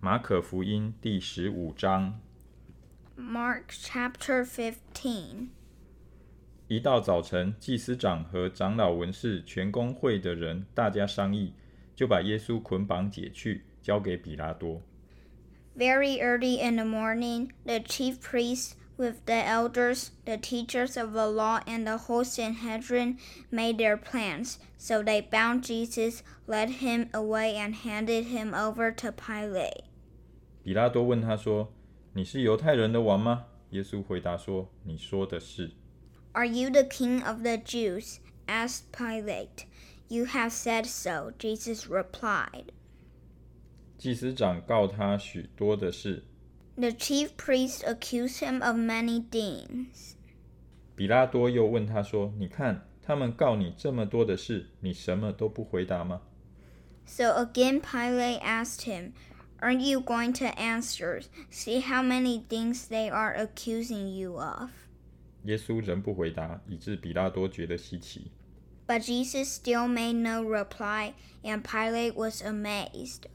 马可福音第十五章。Mark chapter fifteen 一到早晨，祭司长和长老文士、全公会的人大家商议，就把耶稣捆绑解去，交给比拉多。Very early in the morning, the chief priests, with the elders, the teachers of the law, and the whole Sanhedrin, made their plans. So they bound Jesus, led him away, and handed him over to Pilate. 比拉多问他说：“你是犹太人的王吗？”耶稣回答说：“你说的是。 Are you the king of the Jews? asked Pilate. You have said so, Jesus replied. ”祭司长告他许多的事。 The chief priests accused him of many things. 比拉多又问他说：“你看，他们告你这么多的事，你什么都不回答吗？” So again Pilate asked him, Aren't you going to answer? See how many things they are accusing you of. 耶稣仍不回答，以致比拉多觉得稀奇。 But Jesus still made no reply, and Pilate was amazed.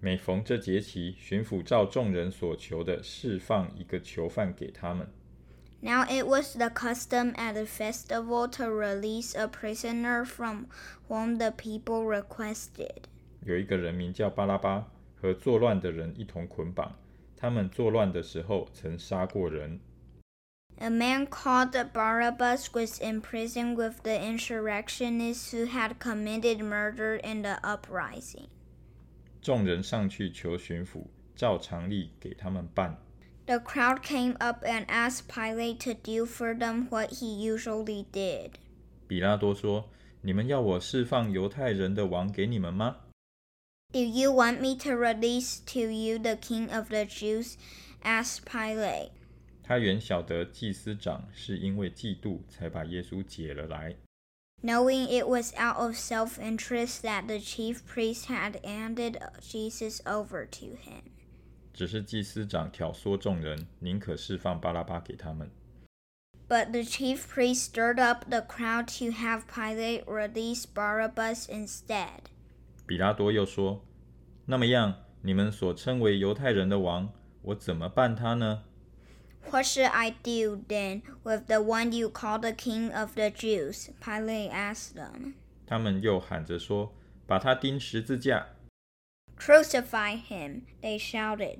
每逢这节期，巡抚照众人所求的释放一个囚犯给他们。 Now it was the custom at the festival to release a prisoner from whom the people requested. 有一个人名叫巴拉巴，和作乱的人一同捆绑。他们作乱的时候曾杀过人。 A man called Barabbas was in prison with the insurrectionists who had committed murder in the uprising. 众人上去求巡抚，照常例给他们办。The crowd came up and asked Pilate to do for them what he usually did. 比拉多说：“你们要我释放犹太人的王给你们吗？” Do you want me to release to you the king of the Jews? asked Pilate. 他原晓得祭司长是因为嫉妒才把耶稣解了来。Knowing it was out of self interest that the chief priest had handed Jesus over to him. 只是祭司长挑唆众人，宁可释放巴拉巴给他们。 But the chief priest stirred up the crowd to have Pilate release Barabbas instead. 比拉多又说：“那么样，你们所称为犹太人的王，我怎么办他呢？” What should I do then with the one you call the king of the Jews? Pilate asked them. 他们又喊着说：“把他钉十字架。 Crucify him, they shouted.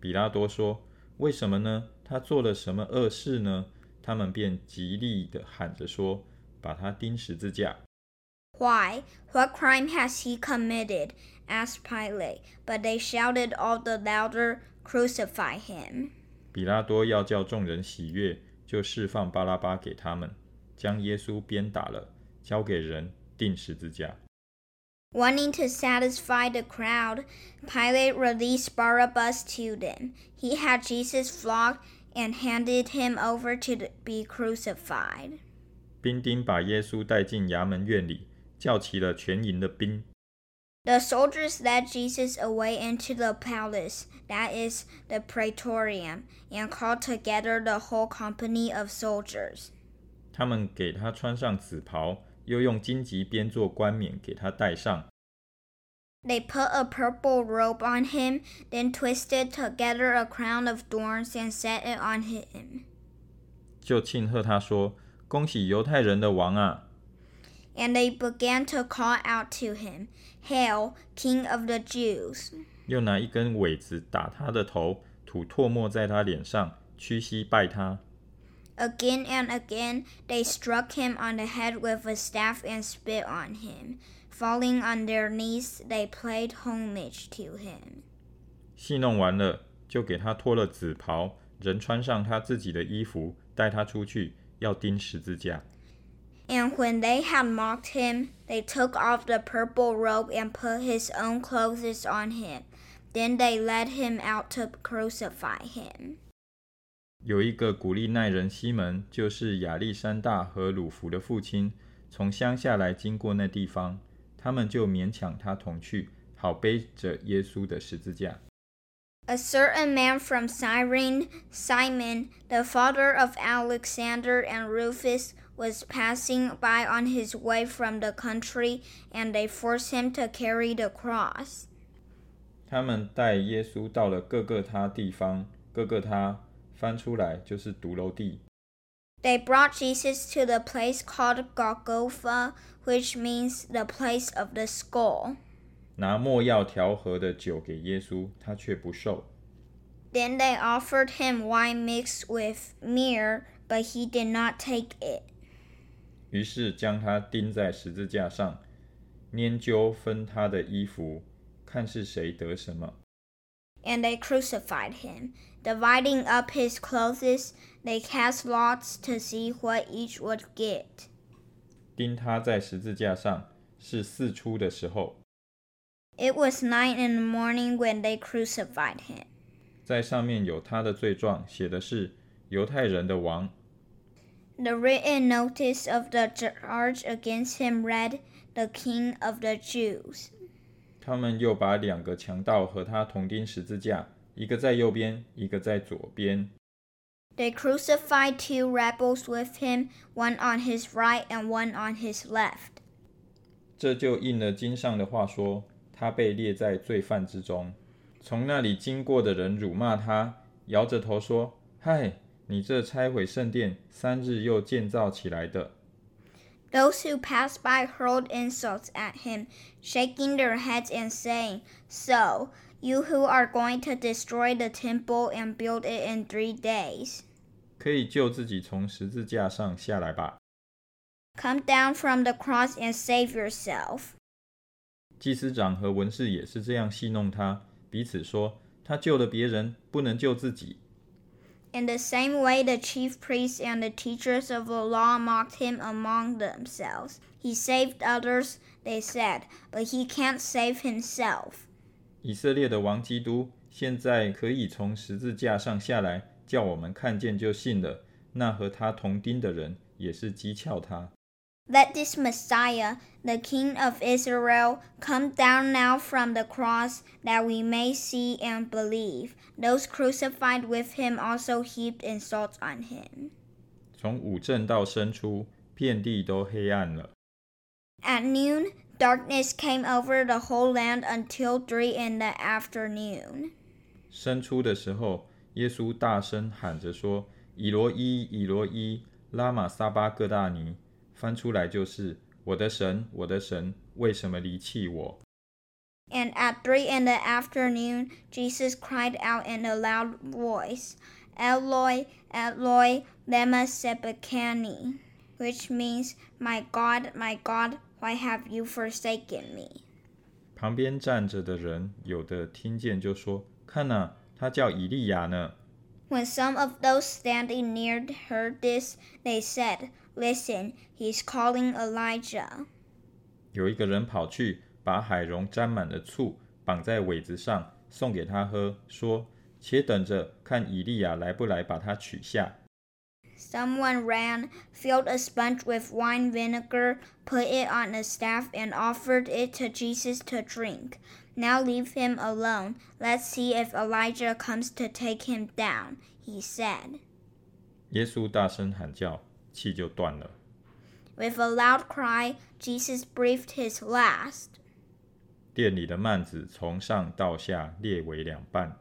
”比拉多说：“为什么呢？他做了什么恶事呢？”他们便极力地喊着说：“把他钉十字架。” Why? What crime has he committed? asked Pilate. But they shouted all the louder, Crucify him. 比拉多要叫众人喜悦，就释放巴拉巴给他们，将耶稣鞭打了，交给人钉十字架。Wanting to satisfy the crowd, Pilate released Barabbas to them. He had Jesus flogged and handed him over to be crucified. 兵丁把耶稣带进衙门院里，叫齐了全营的兵。The soldiers led Jesus away into the palace, that is, the praetorium, and called together the whole company of soldiers. 他们给他穿上紫袍，又用荆棘编做冠冕给他戴上。 They put a purple robe on him, then twisted together a crown of thorns and set it on him. 就庆贺他说：“恭喜犹太人的王啊！” And they began to call out to him, Hail, King of the Jews! 又拿一根苇子打他的头，吐唾沫在他脸上，屈膝拜他。 Again and again they struck him on the head with a staff and spit on him. Falling on their knees, they paid homage to him. 戏弄完了，就给他脱了紫袍，人穿上他自己的衣服，带他出去，要钉十字架。 and when they had mocked him, they took off the purple robe and put his own clothes on him. Then they led him out to crucify him. 有一个古利奈人西门，就是亚历山大和鲁孚的父亲，从乡下来经过那地方，他们就勉强他同去，好背着耶稣的十字架。A certain man from Cyrene, Simon, the father of Alexander and Rufus, was passing by on his way from the country, and they forced him to carry the cross. 他们带耶稣到了各各他地方，各各他翻出来就是髑髅地。They brought Jesus to the place called Golgotha, which means the place of the skull. Then they offered him wine mixed with myrrh, but he did not take it. 于是将他钉在十字架上，拈阄分他的衣服，看是谁得什么。And they crucified him. Dividing up his clothes, they cast lots to see what each would get. 钉他在十字架上是四出的时候，It was nine in the morning when they crucified him. 在上面有他的罪状，写的是犹太人的王。The written notice of the charge against him read, The King of the Jews. 他们又把两个强盗和他同钉十字架，一个在右边，一个在左边。 They crucified two rebels with him, one on his right and one on his left. 这就应了经上的话说，他被列在罪犯之中。从那里经过的人辱骂他，摇着头说：“嗨， 你这拆毁圣殿，三日又建造起来的，Those who passed by hurled insults at him, shaking their heads and saying, So, you who are going to destroy the temple and build it in three days, 可以救自己从十字架上下来吧。come down from the cross and save yourself. ”祭司长和文士也是这样戏弄他，彼此说：“他救了别人，不能救自己。” In the same way, the chief priests and the teachers of the law mocked him among themselves. He saved others, they said, but he can't save himself. 以色列的王基督现在可以从十字架上下来，叫我们看见就信了。那和他同钉的人也是讥诮他。 let this Messiah, the King of Israel, come down now from the cross, that we may see and believe. Those crucified with him also heaped insults on him. 从午正到申初，遍地都黑暗了。At noon, darkness came over the whole land until three in the afternoon. 申初的时候，耶稣大声喊着说：“以罗伊，以罗伊，拉马撒巴各大尼。”翻出来就是：“我的神，我的神，为什么离弃我？” And at three in the afternoon, Jesus cried out in a loud voice, Eloi, Eloi, lema sabachthani, which means, My God, my God, why have you forsaken me? 旁边站着的人有的听见就说：“看呐、他叫以利亚呢。” When some of those standing near heard this, they said, Listen, he's calling Elijah. 有一个人跑去，把海蓉沾满了醋，绑在苇子上，送给他喝，说：“且等着看以利亚来不来，把他取下。” Someone ran, filled a sponge with wine vinegar, put it on a staff, and offered it to Jesus to drink. Now leave him alone. Let's see if Elijah comes to take him down, he said. 耶稣大声喊叫， 气就断了。With a loud cry, Jesus breathed his last. 殿里的幔子从上到下裂为两半。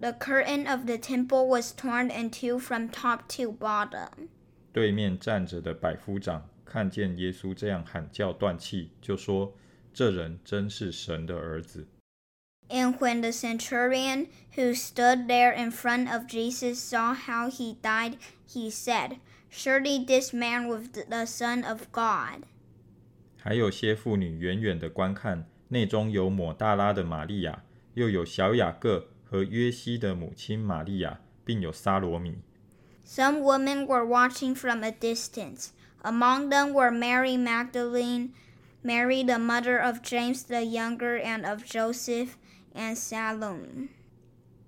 The curtain of the temple was torn in two from top to bottom. 对面站着的百夫长看见耶稣这样喊叫断气，就说：“这人真是神的儿子。” And when the centurion who stood there in front of Jesus saw how he died, he said, Surely this man was the Son of God. 还有些妇女远远的观看，内中有抹大拉的玛利亚，又有小雅各和约西的母亲玛利亚，并有沙罗米。 Some women were watching from a distance. Among them were Mary Magdalene, Mary the mother of James the younger and of Joseph, and Salome.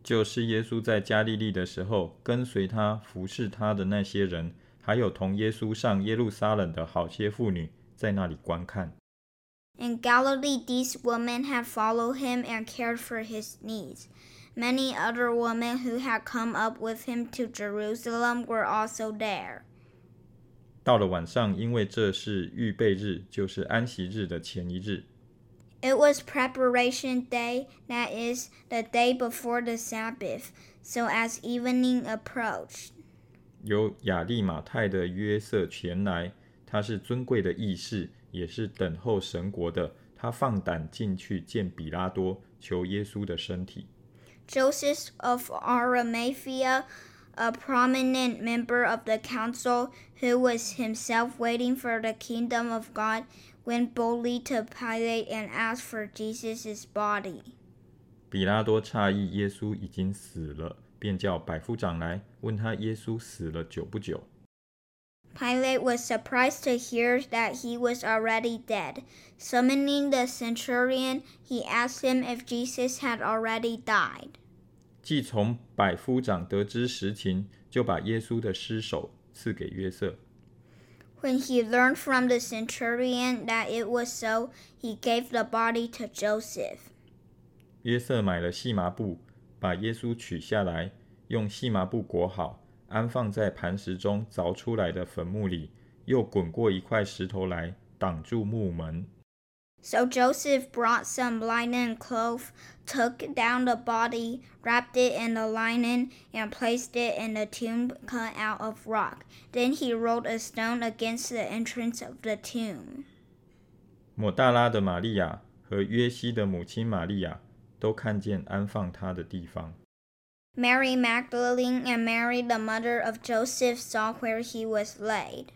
就是耶稣在加利利的时候，跟随他服侍他的那些人， 还有同耶稣上耶路撒冷的好些妇女，在那里观看。In Galilee, these women had followed him and cared for his needs. Many other women who had come up with him to Jerusalem were also there. 到了晚上，因为这是预备日，就是安息日的前一日，It was preparation day, that is, the day before the Sabbath. So as evening approached, 由亚利马太的约瑟前来，他是尊贵的义士，也是等候神国的。他放胆进去见比拉多，求耶稣的身体。Joseph of Arimathea, a prominent member of the council who was himself waiting for the kingdom of God, went boldly to Pilate and asked for Jesus' body. 比拉多诧异，耶稣已经死了。便叫百夫长来问他耶稣死了久不久。Pilate was surprised to hear that he was already dead. Summoning the centurion, he asked him if Jesus had already died. 既从百夫长得知实情，就把耶稣的尸首赐给约瑟。When he learned from the centurion that it was so, he gave the body to Joseph. 约瑟买了细麻布，把耶稣取下来，用细麻布裹好，安放在磐石中凿出来的坟墓里，又滚过一块石头来挡住墓门。 So Joseph brought some linen cloth, took down the body, wrapped it in the linen, and placed it in a tomb cut out of rock. Then he rolled a stone against the entrance of the tomb. 抹大拉的玛利亚和约西的母亲玛利亚 都看见安放他的地方。 Mary Magdalene and Mary, the mother of Joseph, saw where he was laid.